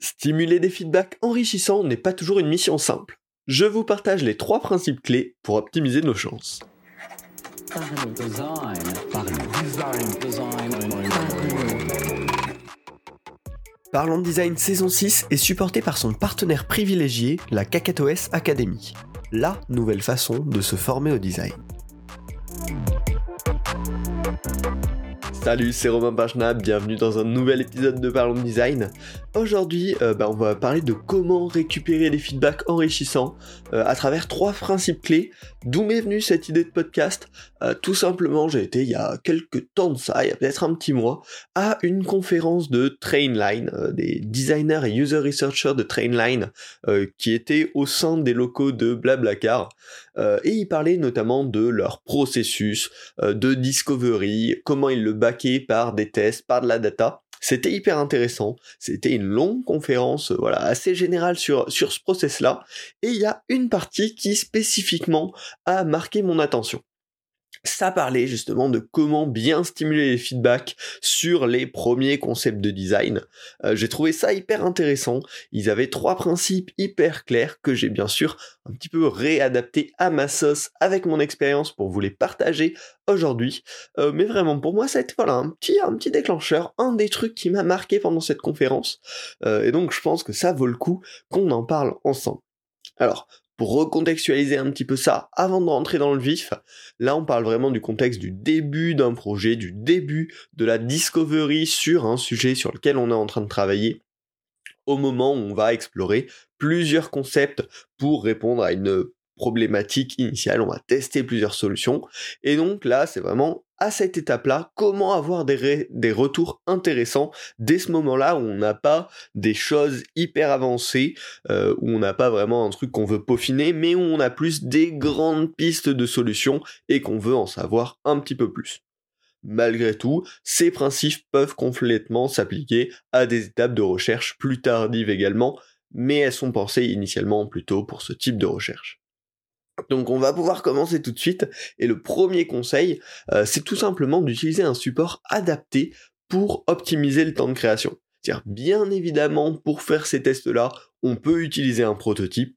Stimuler des feedbacks enrichissants n'est pas toujours une mission simple. Je vous partage les trois principes clés pour optimiser nos chances. Parlons de Design saison 6 est supporté par son partenaire privilégié, la KakatoS Academy, la nouvelle façon de se former au design. Salut, c'est Romain Pachna, bienvenue dans un nouvel épisode de Parlons Design. Aujourd'hui, euh, bah, on va parler de comment récupérer des feedbacks enrichissants euh, à travers trois principes clés. D'où m'est venue cette idée de podcast euh, Tout simplement, j'ai été il y a quelques temps de ça, il y a peut-être un petit mois, à une conférence de Trainline, des designers et user researchers de Trainline, qui étaient au sein des locaux de Blablacar. Et ils parlaient notamment de leur processus de discovery, comment ils le baquaient par des tests, par de la data. C'était hyper intéressant. C'était une longue conférence, euh, voilà, assez générale sur, sur ce process-là. Et il y a une partie qui spécifiquement a marqué mon attention ça parlait justement de comment bien stimuler les feedbacks sur les premiers concepts de design. Euh, j'ai trouvé ça hyper intéressant. Ils avaient trois principes hyper clairs que j'ai bien sûr un petit peu réadapté à ma sauce avec mon expérience pour vous les partager aujourd'hui. Euh, mais vraiment pour moi ça a été voilà un petit un déclencheur, un des trucs qui m'a marqué pendant cette conférence. Euh, et donc je pense que ça vaut le coup qu'on en parle ensemble. Alors, pour recontextualiser un petit peu ça avant de rentrer dans le vif, là on parle vraiment du contexte du début d'un projet, du début de la discovery sur un sujet sur lequel on est en train de travailler au moment où on va explorer plusieurs concepts pour répondre à une problématique initiale, on va tester plusieurs solutions. Et donc là, c'est vraiment à cette étape-là, comment avoir des, des retours intéressants dès ce moment-là où on n'a pas des choses hyper avancées, euh, où on n'a pas vraiment un truc qu'on veut peaufiner, mais où on a plus des grandes pistes de solutions et qu'on veut en savoir un petit peu plus. Malgré tout, ces principes peuvent complètement s'appliquer à des étapes de recherche plus tardives également, mais elles sont pensées initialement plutôt pour ce type de recherche. Donc on va pouvoir commencer tout de suite et le premier conseil euh, c'est tout simplement d'utiliser un support adapté pour optimiser le temps de création. C'est-à-dire bien évidemment pour faire ces tests là on peut utiliser un prototype,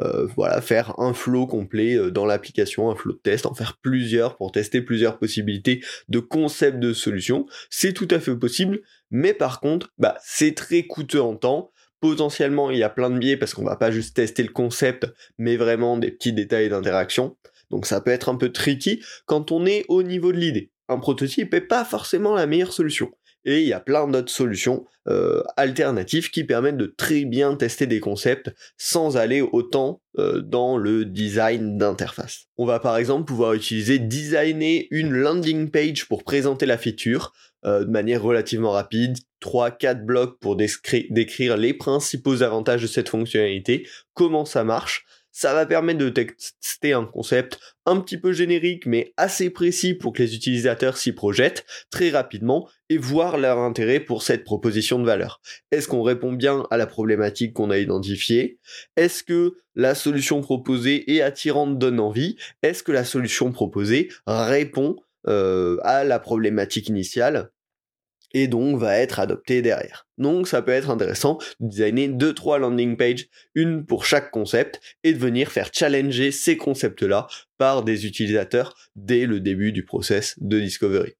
euh, voilà, faire un flow complet euh, dans l'application, un flow de test, en faire plusieurs pour tester plusieurs possibilités de concepts de solutions. C'est tout à fait possible, mais par contre, bah, c'est très coûteux en temps potentiellement il y a plein de biais parce qu'on va pas juste tester le concept, mais vraiment des petits détails d'interaction. Donc ça peut être un peu tricky quand on est au niveau de l'idée. Un prototype est pas forcément la meilleure solution. Et il y a plein d'autres solutions euh, alternatives qui permettent de très bien tester des concepts sans aller autant euh, dans le design d'interface. On va par exemple pouvoir utiliser designer une landing page pour présenter la feature euh, de manière relativement rapide, 3-4 blocs pour décrire les principaux avantages de cette fonctionnalité, comment ça marche, ça va permettre de tester un concept un petit peu générique mais assez précis pour que les utilisateurs s'y projettent très rapidement et voir leur intérêt pour cette proposition de valeur. Est-ce qu'on répond bien à la problématique qu'on a identifiée? Est-ce que la solution proposée est attirante, donne envie? Est-ce que la solution proposée répond à la problématique initiale et donc va être adopté derrière. Donc ça peut être intéressant de designer deux trois landing pages, une pour chaque concept et de venir faire challenger ces concepts-là par des utilisateurs dès le début du process de discovery.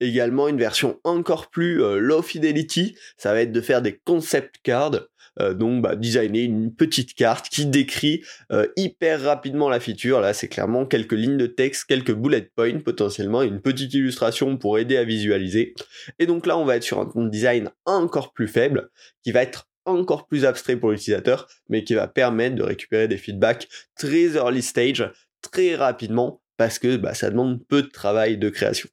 Également une version encore plus euh, low fidelity, ça va être de faire des concept cards euh, donc bah, designer une petite carte qui décrit euh, hyper rapidement la feature. Là, c'est clairement quelques lignes de texte, quelques bullet points potentiellement, une petite illustration pour aider à visualiser. Et donc là, on va être sur un design encore plus faible, qui va être encore plus abstrait pour l'utilisateur, mais qui va permettre de récupérer des feedbacks très early stage, très rapidement, parce que bah, ça demande peu de travail de création.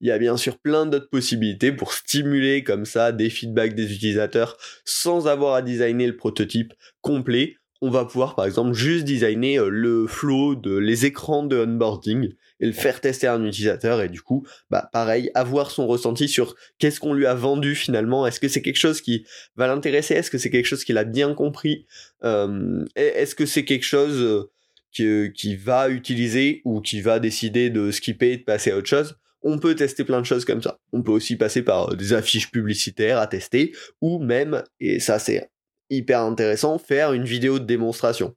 Il y a bien sûr plein d'autres possibilités pour stimuler comme ça des feedbacks des utilisateurs sans avoir à designer le prototype complet. On va pouvoir par exemple juste designer euh, le flow de les écrans de onboarding et le faire tester à un utilisateur et du coup, bah pareil, avoir son ressenti sur qu'est-ce qu'on lui a vendu finalement. Est-ce que c'est quelque chose qui va l'intéresser? Est-ce que c'est quelque chose qu'il a bien compris? Euh, Est-ce que c'est quelque chose euh, qui, qui va utiliser ou qui va décider de skipper et de passer à autre chose? On peut tester plein de choses comme ça. On peut aussi passer par des affiches publicitaires à tester, ou même, et ça c'est hyper intéressant, faire une vidéo de démonstration.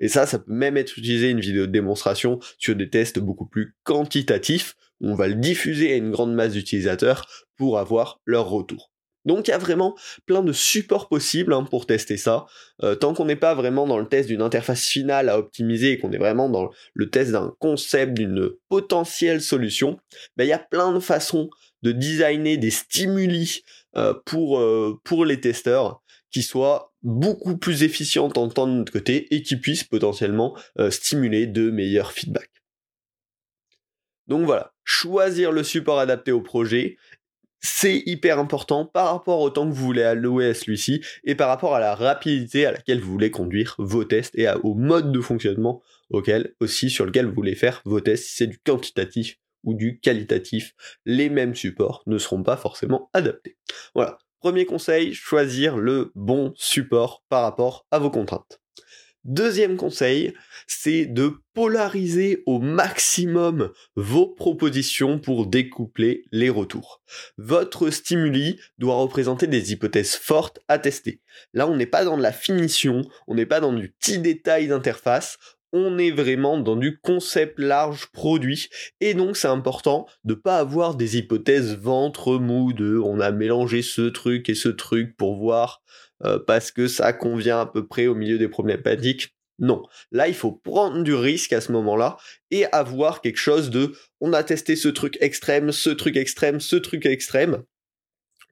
Et ça, ça peut même être utilisé une vidéo de démonstration sur des tests beaucoup plus quantitatifs. On va le diffuser à une grande masse d'utilisateurs pour avoir leur retour. Donc il y a vraiment plein de supports possibles hein, pour tester ça. Euh, tant qu'on n'est pas vraiment dans le test d'une interface finale à optimiser et qu'on est vraiment dans le test d'un concept, d'une potentielle solution, ben, il y a plein de façons de designer des stimuli euh, pour, euh, pour les testeurs qui soient beaucoup plus efficientes en temps de notre côté et qui puissent potentiellement stimuler de meilleurs feedbacks. Donc voilà, choisir le support adapté au projet c'est hyper important par rapport au temps que vous voulez allouer à celui-ci et par rapport à la rapidité à laquelle vous voulez conduire vos tests et au mode de fonctionnement auquel aussi sur lequel vous voulez faire vos tests si c'est du quantitatif ou du qualitatif les mêmes supports ne seront pas forcément adaptés. Voilà. Premier conseil choisir le bon support par rapport à vos contraintes Deuxième conseil, c'est de polariser au maximum vos propositions pour découpler les retours. Votre stimuli doit représenter des hypothèses fortes à tester. Là, on n'est pas dans de la finition, on n'est pas dans du petit détail d'interface, on est vraiment dans du concept large produit et donc c'est important de pas avoir des hypothèses ventre mou de on a mélangé ce truc et ce truc pour voir euh, parce que ça convient à peu près au milieu des problématiques. Non, là il faut prendre du risque à ce moment-là et avoir quelque chose de on a testé ce truc extrême, ce truc extrême, ce truc extrême.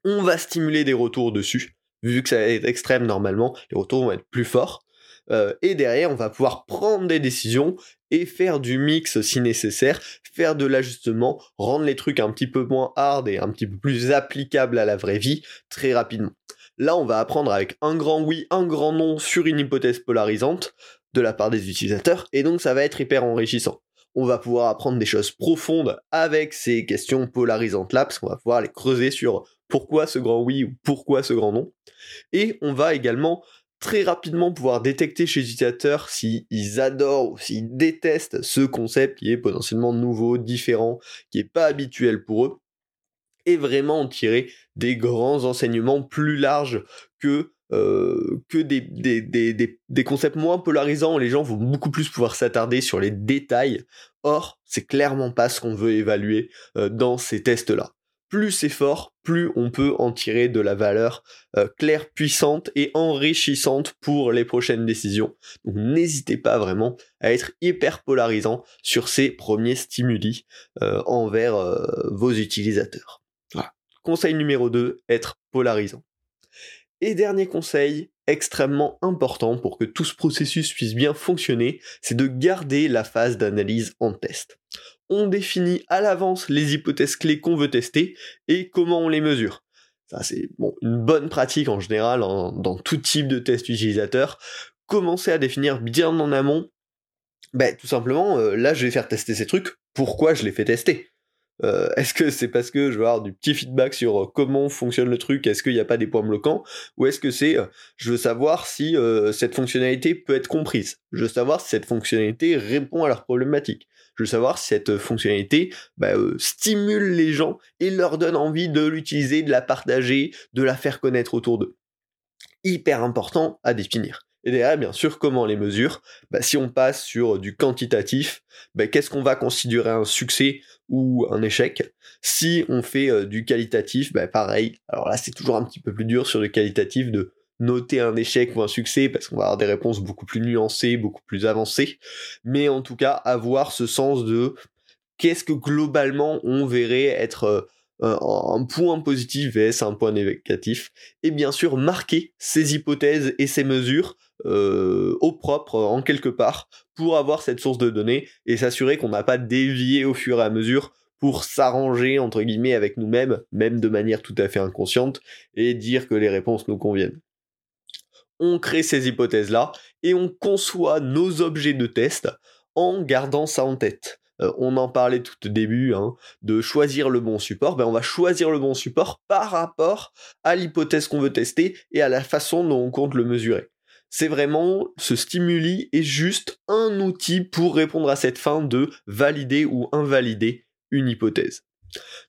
On va stimuler des retours dessus. Vu que ça va être extrême normalement, les retours vont être plus forts. Euh, et derrière, on va pouvoir prendre des décisions et faire du mix si nécessaire, faire de l'ajustement, rendre les trucs un petit peu moins hard et un petit peu plus applicables à la vraie vie très rapidement. Là, on va apprendre avec un grand oui, un grand non sur une hypothèse polarisante de la part des utilisateurs, et donc ça va être hyper enrichissant. On va pouvoir apprendre des choses profondes avec ces questions polarisantes là, parce qu'on va pouvoir les creuser sur pourquoi ce grand oui ou pourquoi ce grand non. Et on va également très rapidement pouvoir détecter chez les utilisateurs s'ils adorent ou s'ils détestent ce concept qui est potentiellement nouveau, différent, qui n'est pas habituel pour eux et vraiment en tirer des grands enseignements plus larges que, euh, que des, des, des, des, concepts moins polarisants les gens vont beaucoup plus pouvoir s'attarder sur les détails. Or, c'est clairement pas ce qu'on veut évaluer euh, dans ces tests-là. Plus c'est fort, plus on peut en tirer de la valeur euh, claire, puissante et enrichissante pour les prochaines décisions. Donc n'hésitez pas vraiment à être hyper polarisant sur ces premiers stimuli envers vos utilisateurs. Conseil numéro 2, être polarisant. Et dernier conseil, extrêmement important pour que tout ce processus puisse bien fonctionner, c'est de garder la phase d'analyse en test. On définit à l'avance les hypothèses clés qu'on veut tester et comment on les mesure. Ça c'est une bonne pratique en général dans tout type de test utilisateur. Commencer à définir bien en amont. Ben, tout simplement, euh, là je vais faire tester ces trucs, pourquoi je les fais tester? Euh, est-ce que c'est parce que je veux avoir du petit feedback sur euh, comment fonctionne le truc, est-ce qu'il n'y a pas des points bloquants, ou est-ce que c'est euh, je veux savoir si cette fonctionnalité peut être comprise, je veux savoir si cette fonctionnalité répond à leurs problématiques, je veux savoir si cette fonctionnalité bah, stimule les gens et leur donne envie de l'utiliser, de la partager, de la faire connaître autour d'eux. Hyper important à définir. Et derrière, bien sûr, comment les mesure bah, Si on passe sur du quantitatif, bah, qu'est-ce qu'on va considérer un succès ou un échec? Si on fait euh, du qualitatif, bah, pareil. Alors là, c'est toujours un petit peu plus dur sur le qualitatif de noter un échec ou un succès parce qu'on va avoir des réponses beaucoup plus nuancées, beaucoup plus avancées. Mais en tout cas, avoir ce sens de qu'est-ce que globalement on verrait être... Euh, un point positif vs un point négatif, et bien sûr marquer ces hypothèses et ces mesures euh, au propre en quelque part pour avoir cette source de données et s'assurer qu'on n'a pas dévié au fur et à mesure pour s'arranger entre guillemets avec nous-mêmes, même de manière tout à fait inconsciente, et dire que les réponses nous conviennent. On crée ces hypothèses-là et on conçoit nos objets de test en gardant ça en tête. Euh, on en parlait tout au début, hein, de choisir le bon support, ben on va choisir le bon support par rapport à l'hypothèse qu'on veut tester et à la façon dont on compte le mesurer. C'est vraiment, ce stimuli est juste un outil pour répondre à cette fin de valider ou invalider une hypothèse.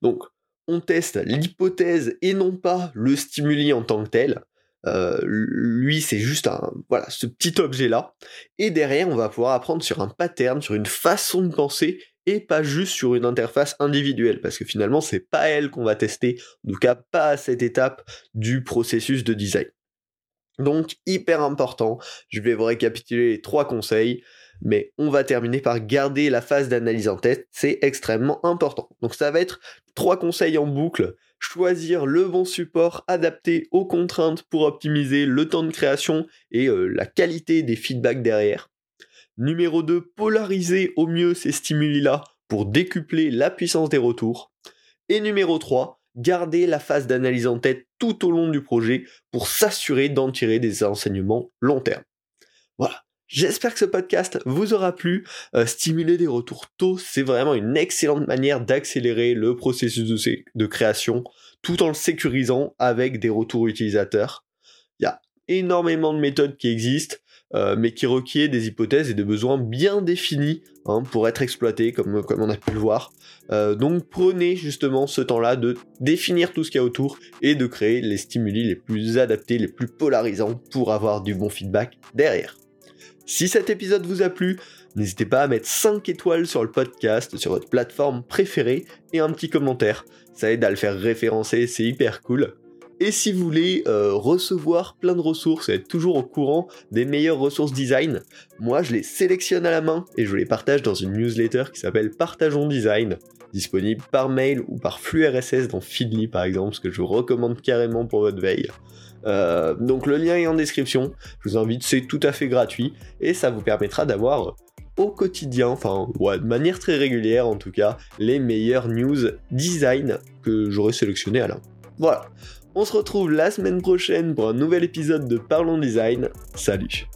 Donc, on teste l'hypothèse et non pas le stimuli en tant que tel. Euh, lui, c'est juste un, voilà, ce petit objet-là. Et derrière, on va pouvoir apprendre sur un pattern, sur une façon de penser, et pas juste sur une interface individuelle, parce que finalement, c'est pas elle qu'on va tester, en tout cas pas à cette étape du processus de design. Donc, hyper important, je vais vous récapituler les trois conseils mais on va terminer par garder la phase d'analyse en tête, c'est extrêmement important. Donc ça va être trois conseils en boucle, choisir le bon support adapté aux contraintes pour optimiser le temps de création et euh, la qualité des feedbacks derrière. Numéro 2, polariser au mieux ces stimuli-là pour décupler la puissance des retours. Et numéro 3, garder la phase d'analyse en tête tout au long du projet pour s'assurer d'en tirer des enseignements long terme. Voilà, J'espère que ce podcast vous aura plu. Euh, stimuler des retours tôt, c'est vraiment une excellente manière d'accélérer le processus de, création tout en le sécurisant avec des retours utilisateurs. Il y a énormément de méthodes qui existent, euh, mais qui requièrent des hypothèses et des besoins bien définis hein, pour être exploités, comme, comme on a pu le voir. Euh, donc prenez justement ce temps-là de définir tout ce qu'il y a autour et de créer les stimuli les plus adaptés, les plus polarisants pour avoir du bon feedback derrière. Si cet épisode vous a plu, n'hésitez pas à mettre 5 étoiles sur le podcast, sur votre plateforme préférée, et un petit commentaire. Ça aide à le faire référencer, c'est hyper cool. Et si vous voulez euh, recevoir plein de ressources et être toujours au courant des meilleures ressources design, moi je les sélectionne à la main et je les partage dans une newsletter qui s'appelle Partageons Design, disponible par mail ou par flux RSS dans Feedly par exemple, ce que je vous recommande carrément pour votre veille. Euh, donc le lien est en description, je vous invite, c'est tout à fait gratuit et ça vous permettra d'avoir au quotidien, enfin ouais, de manière très régulière en tout cas, les meilleures news design que j'aurais sélectionné à la. Voilà, on se retrouve la semaine prochaine pour un nouvel épisode de Parlons Design. Salut